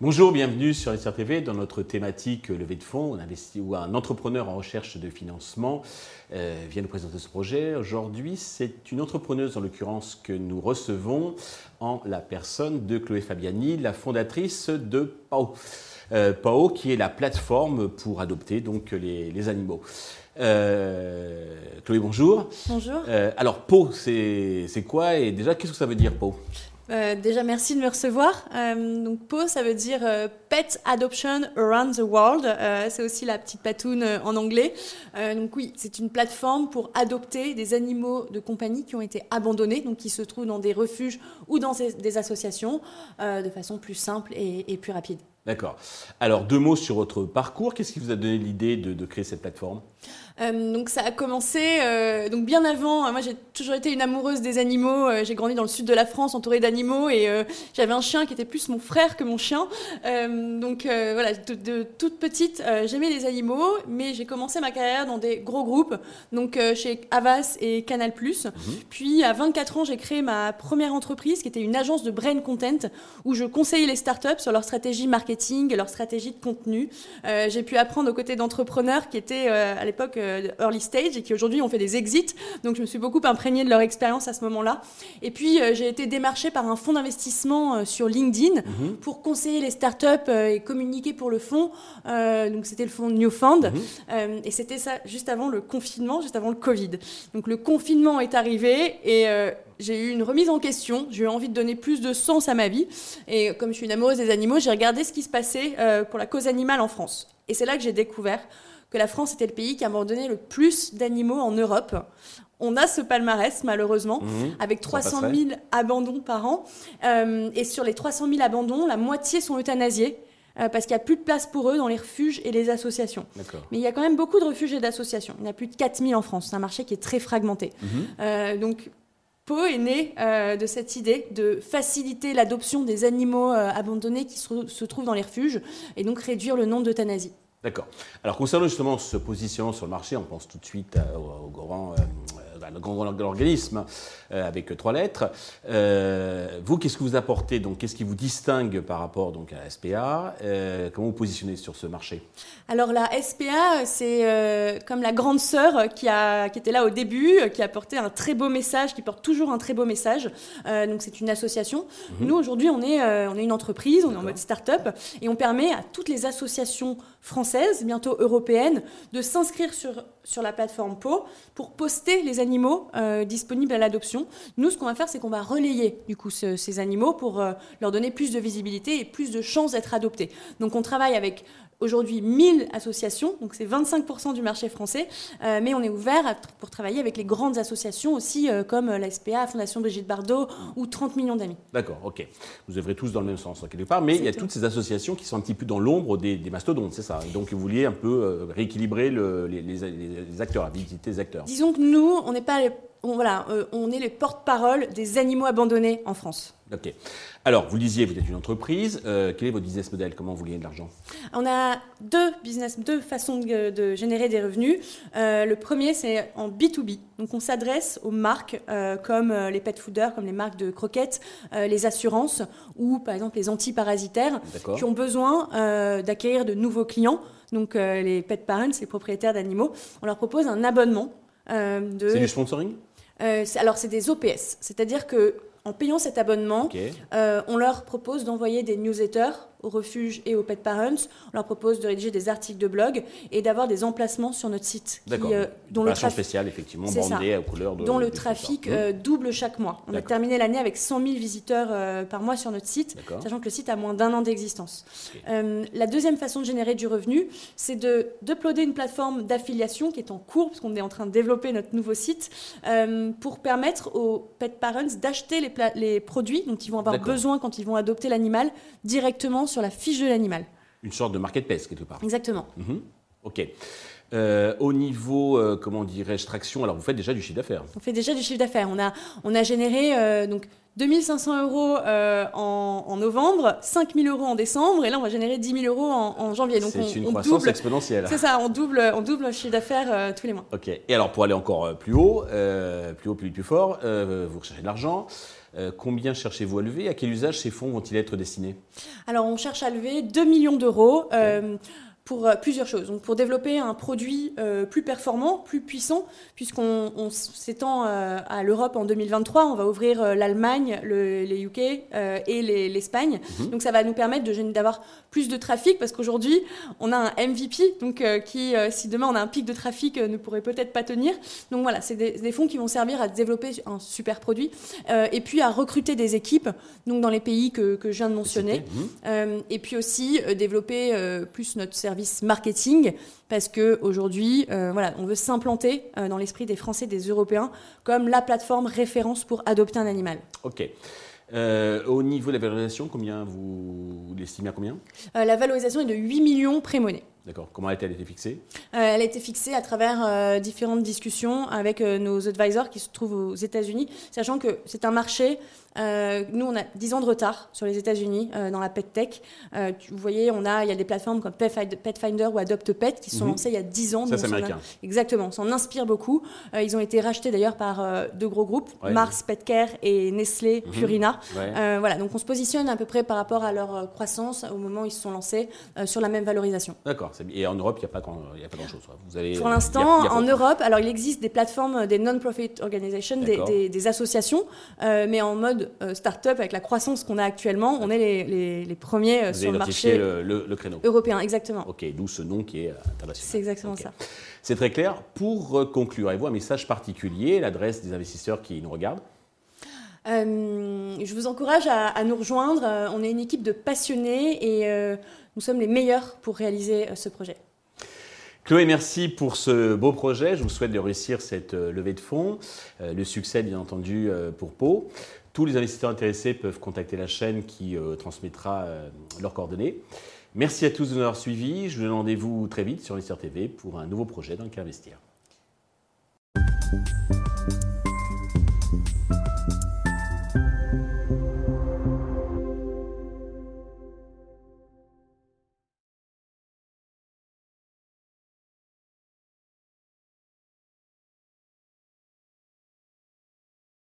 Bonjour, bienvenue sur SRTV dans notre thématique levée de fonds où un entrepreneur en recherche de financement euh, vient nous présenter ce projet. Aujourd'hui, c'est une entrepreneuse en l'occurrence que nous recevons en la personne de Chloé Fabiani, la fondatrice de PAO. Euh, PAO qui est la plateforme pour adopter donc les, animaux. Euh, Chloé, bonjour. Bonjour. alors, PAO, c'est quoi et déjà, qu'est-ce que ça veut dire PAO? Euh, déjà, merci de me recevoir. Euh, donc, PO, ça veut dire euh, Pet Adoption Around the World. c'est aussi la petite patoune en anglais. donc, oui, c'est une plateforme pour adopter des animaux de compagnie qui ont été abandonnés, donc qui se trouvent dans des refuges ou dans des, associations, de façon plus simple et, plus rapide. D'accord. Alors, deux mots sur votre parcours. Qu'est-ce qui vous a donné l'idée de créer cette plateforme? Euh, donc ça a commencé euh, donc bien avant. moi j'ai toujours été une amoureuse des animaux. Euh, j'ai grandi dans le sud de la France entourée d'animaux et j'avais un chien qui était plus mon frère que mon chien. donc voilà, de, toute petite j'aimais les animaux, mais j'ai commencé ma carrière dans des gros groupes, donc chez Avas et Canal+. Mhm. Puis à 24 ans j'ai créé ma première entreprise qui était une agence de brain content où je conseillais les startups sur leur stratégie marketing et leur stratégie de contenu. j'ai pu apprendre aux côtés d'entrepreneurs qui étaient à l'époque euh, early stage et qui aujourd'hui ont fait des exits. Donc je me suis beaucoup imprégnée de leur expérience à ce moment-là. Et puis euh, j'ai été démarchée par un fonds d'investissement euh, sur LinkedIn mhm. pour conseiller les startups et communiquer pour le fonds. donc c'était le fonds New Fund. Mhm. et c'était ça juste avant le confinement, juste avant le Covid. Donc le confinement est arrivé et j'ai eu une remise en question, j'ai eu envie de donner plus de sens à ma vie. Et comme je suis une amoureuse des animaux, j'ai regardé ce qui se passait pour la cause animale en France. Et c'est là que j'ai découvert que la France était le pays qui a abandonné le plus d'animaux en Europe. On a ce palmarès, malheureusement, mhm. avec 300 000 abandons par an. Euh, et sur les 300 000 abandons, la moitié sont euthanasiés. Euh, parce qu'il n'y a plus de place pour eux dans les refuges et les associations. Mais il y a quand même beaucoup de refuges et d'associations. Il y en a plus de 4000 en France. C'est un marché qui est très fragmenté. Mhm. Euh, donc, Pau est né de cette idée de faciliter l'adoption des animaux abandonnés qui se, trouvent dans les refuges et donc réduire le nombre d'euthanasies. D'accord. Alors concernant justement ce positionnement sur le marché, on pense tout de suite au, grand, euh, bah, grand organisme euh, avec trois lettres. Euh, vous, qu'est-ce que vous apportez donc? Qu'est-ce qui vous distingue par rapport donc à la SPA Comment vous positionnez sur ce marché? Alors la SPA, c'est comme la grande sœur qui, a, qui était là au début, qui a porté un très beau message, qui porte toujours un très beau message. donc c'est une association. Mhm. Nous aujourd'hui, on est, on est une entreprise, on est en mode start-up et on permet à toutes les associations française, bientôt européenne, de s'inscrire sur, sur la plateforme PO pour poster les animaux euh, disponibles à l'adoption. Nous, ce qu'on va faire, c'est qu'on va relayer du coup ces animaux pour euh, leur donner plus de visibilité et plus de chances d'être adoptés. Donc on travaille avec aujourd'hui 1000 associations, donc c'est 25% du marché français, euh, mais on est ouvert pour travailler avec les grandes associations aussi, euh, comme la SPA, Fondation Brigitte Bardot ou 30 millions d'amis. D'accord, ok. Vous œuvrez tous dans le même sens, quelque part, mais il y a toutes ces associations qui sont un petit peu dans l'ombre des, mastodontes, c'est ça Donc vous vouliez un peu euh, rééquilibrer les, les, acteurs, la visibilité des acteurs. Disons que nous, on n'est pas voilà, euh, on est les porte-parole des animaux abandonnés en France. Ok. Alors, vous disiez, vous êtes une entreprise. Euh, quel est votre business model? Comment vous gagnez de l'argent? On a deux business, deux façons de, générer des revenus. Euh, le premier, c'est en B2B. Donc, on s'adresse aux marques comme les pet fooders, comme les marques de croquettes, les assurances ou, par exemple, les antiparasitaires qui ont besoin d'acquérir de nouveaux clients. Donc, les pet parents, les propriétaires d'animaux. On leur propose un abonnement. de... C'est du sponsoring? Euh, alors, c'est des OPS, c'est-à-dire que en payant cet abonnement, euh, on leur propose d'envoyer des newsletters aux refuges et aux pet parents. On leur propose de rédiger des articles de blog et d'avoir des emplacements sur notre site. Qui, euh, dont le trafic spéciale, effectivement, bandée à couleur de. Dont le trafic euh, double chaque mois. On a terminé l'année avec 100 000 visiteurs euh, par mois sur notre site, sachant que le site a moins d'un an d'existence. la deuxième façon de générer du revenu, c'est de d'uploader une plateforme d'affiliation qui est en cours, parce qu'on est en train de développer notre nouveau site, pour permettre aux pet parents d'acheter les, les produits dont ils vont avoir besoin quand ils vont adopter l'animal directement sur la fiche de l'animal. Une sorte de marketplace quelque part. Exactement. Mhm. Ok. Euh, au niveau, euh, comment dirais-je, traction, alors vous faites déjà du chiffre d'affaires On fait déjà du chiffre d'affaires. On a, on a généré euh, donc 2500 euros en, novembre, 5000 euros en décembre, et là on va générer 10 000 euros en, janvier. Donc c'est une croissance exponentielle. C'est ça, on double, on double le chiffre d'affaires tous les mois. Ok. Et alors pour aller encore plus haut, plus haut, plus plus fort, vous recherchez de l'argent. combien cherchez-vous à lever? À quel usage ces fonds vont-ils être destinés? Alors, on cherche à lever 2 millions d'euros pour euh, plusieurs choses. Donc pour développer un produit euh, plus performant, plus puissant, puisqu'on s'étend euh, à l'Europe en 2023, on va ouvrir l'Allemagne, le, les UK et l'Espagne. Mhm. Donc ça va nous permettre d'avoir plus de trafic, parce qu'aujourd'hui on a un MVP, donc qui, si demain on a un pic de trafic, ne pourrait peut-être pas tenir. Donc voilà, c'est des, fonds qui vont servir à développer un super produit et puis à recruter des équipes, donc dans les pays que, que je viens de mentionner, mhm. et puis aussi développer plus notre service marketing parce que aujourd'hui, euh, voilà, on veut s'implanter euh, dans l'esprit des Français, des Européens, comme la plateforme référence pour adopter un animal. Ok. Euh, au niveau de la valorisation, combien vous l'estimez à combien La valorisation est de 8 millions pré-monnaie. D'accord. Comment a-t-elle été fixée Elle a été fixée à travers différentes discussions avec nos advisors qui se trouvent aux États-Unis, sachant que c'est un marché euh, nous, on a 10 ans de retard sur les États-Unis euh, dans la pet tech. Euh, vous voyez, on a, il y a des plateformes comme Petfinder ou AdoptPet qui se sont mhm. lancées il y a 10 ans. Ça, c'est américain. Exactement, on s'en inspire beaucoup. ils ont été rachetés d'ailleurs par deux gros groupes, Mars Petcare et Nestlé mhm. Purina. voilà, donc on se positionne à peu près par rapport à leur croissance au moment où ils se sont lancés sur la même valorisation. D'accord. Et en Europe, il n'y a pas grand-chose. Grand Pour l'instant, en Europe, alors il existe des plateformes, des non-profit organizations, des, des, associations, mais en mode euh, start-up avec la croissance qu'on a actuellement, on est les, les, premiers euh, sur le marché le, le, créneau. européen, exactement. Ok, d'où ce nom qui est euh, international. C'est exactement ça. C'est très clair. Pour conclure, avez-vous un message particulier, l'adresse des investisseurs qui nous regardent je vous encourage à, nous rejoindre. on est une équipe de passionnés et nous sommes les meilleurs pour réaliser ce projet. Chloé, merci pour ce beau projet. Je vous souhaite de réussir cette levée de fonds. le succès, bien entendu, pour Pau. Tous les investisseurs intéressés peuvent contacter la chaîne qui euh, transmettra euh, leurs coordonnées. Merci à tous de nous avoir suivis. Je vous donne rendez-vous très vite sur Investir TV pour un nouveau projet dans lequel investir.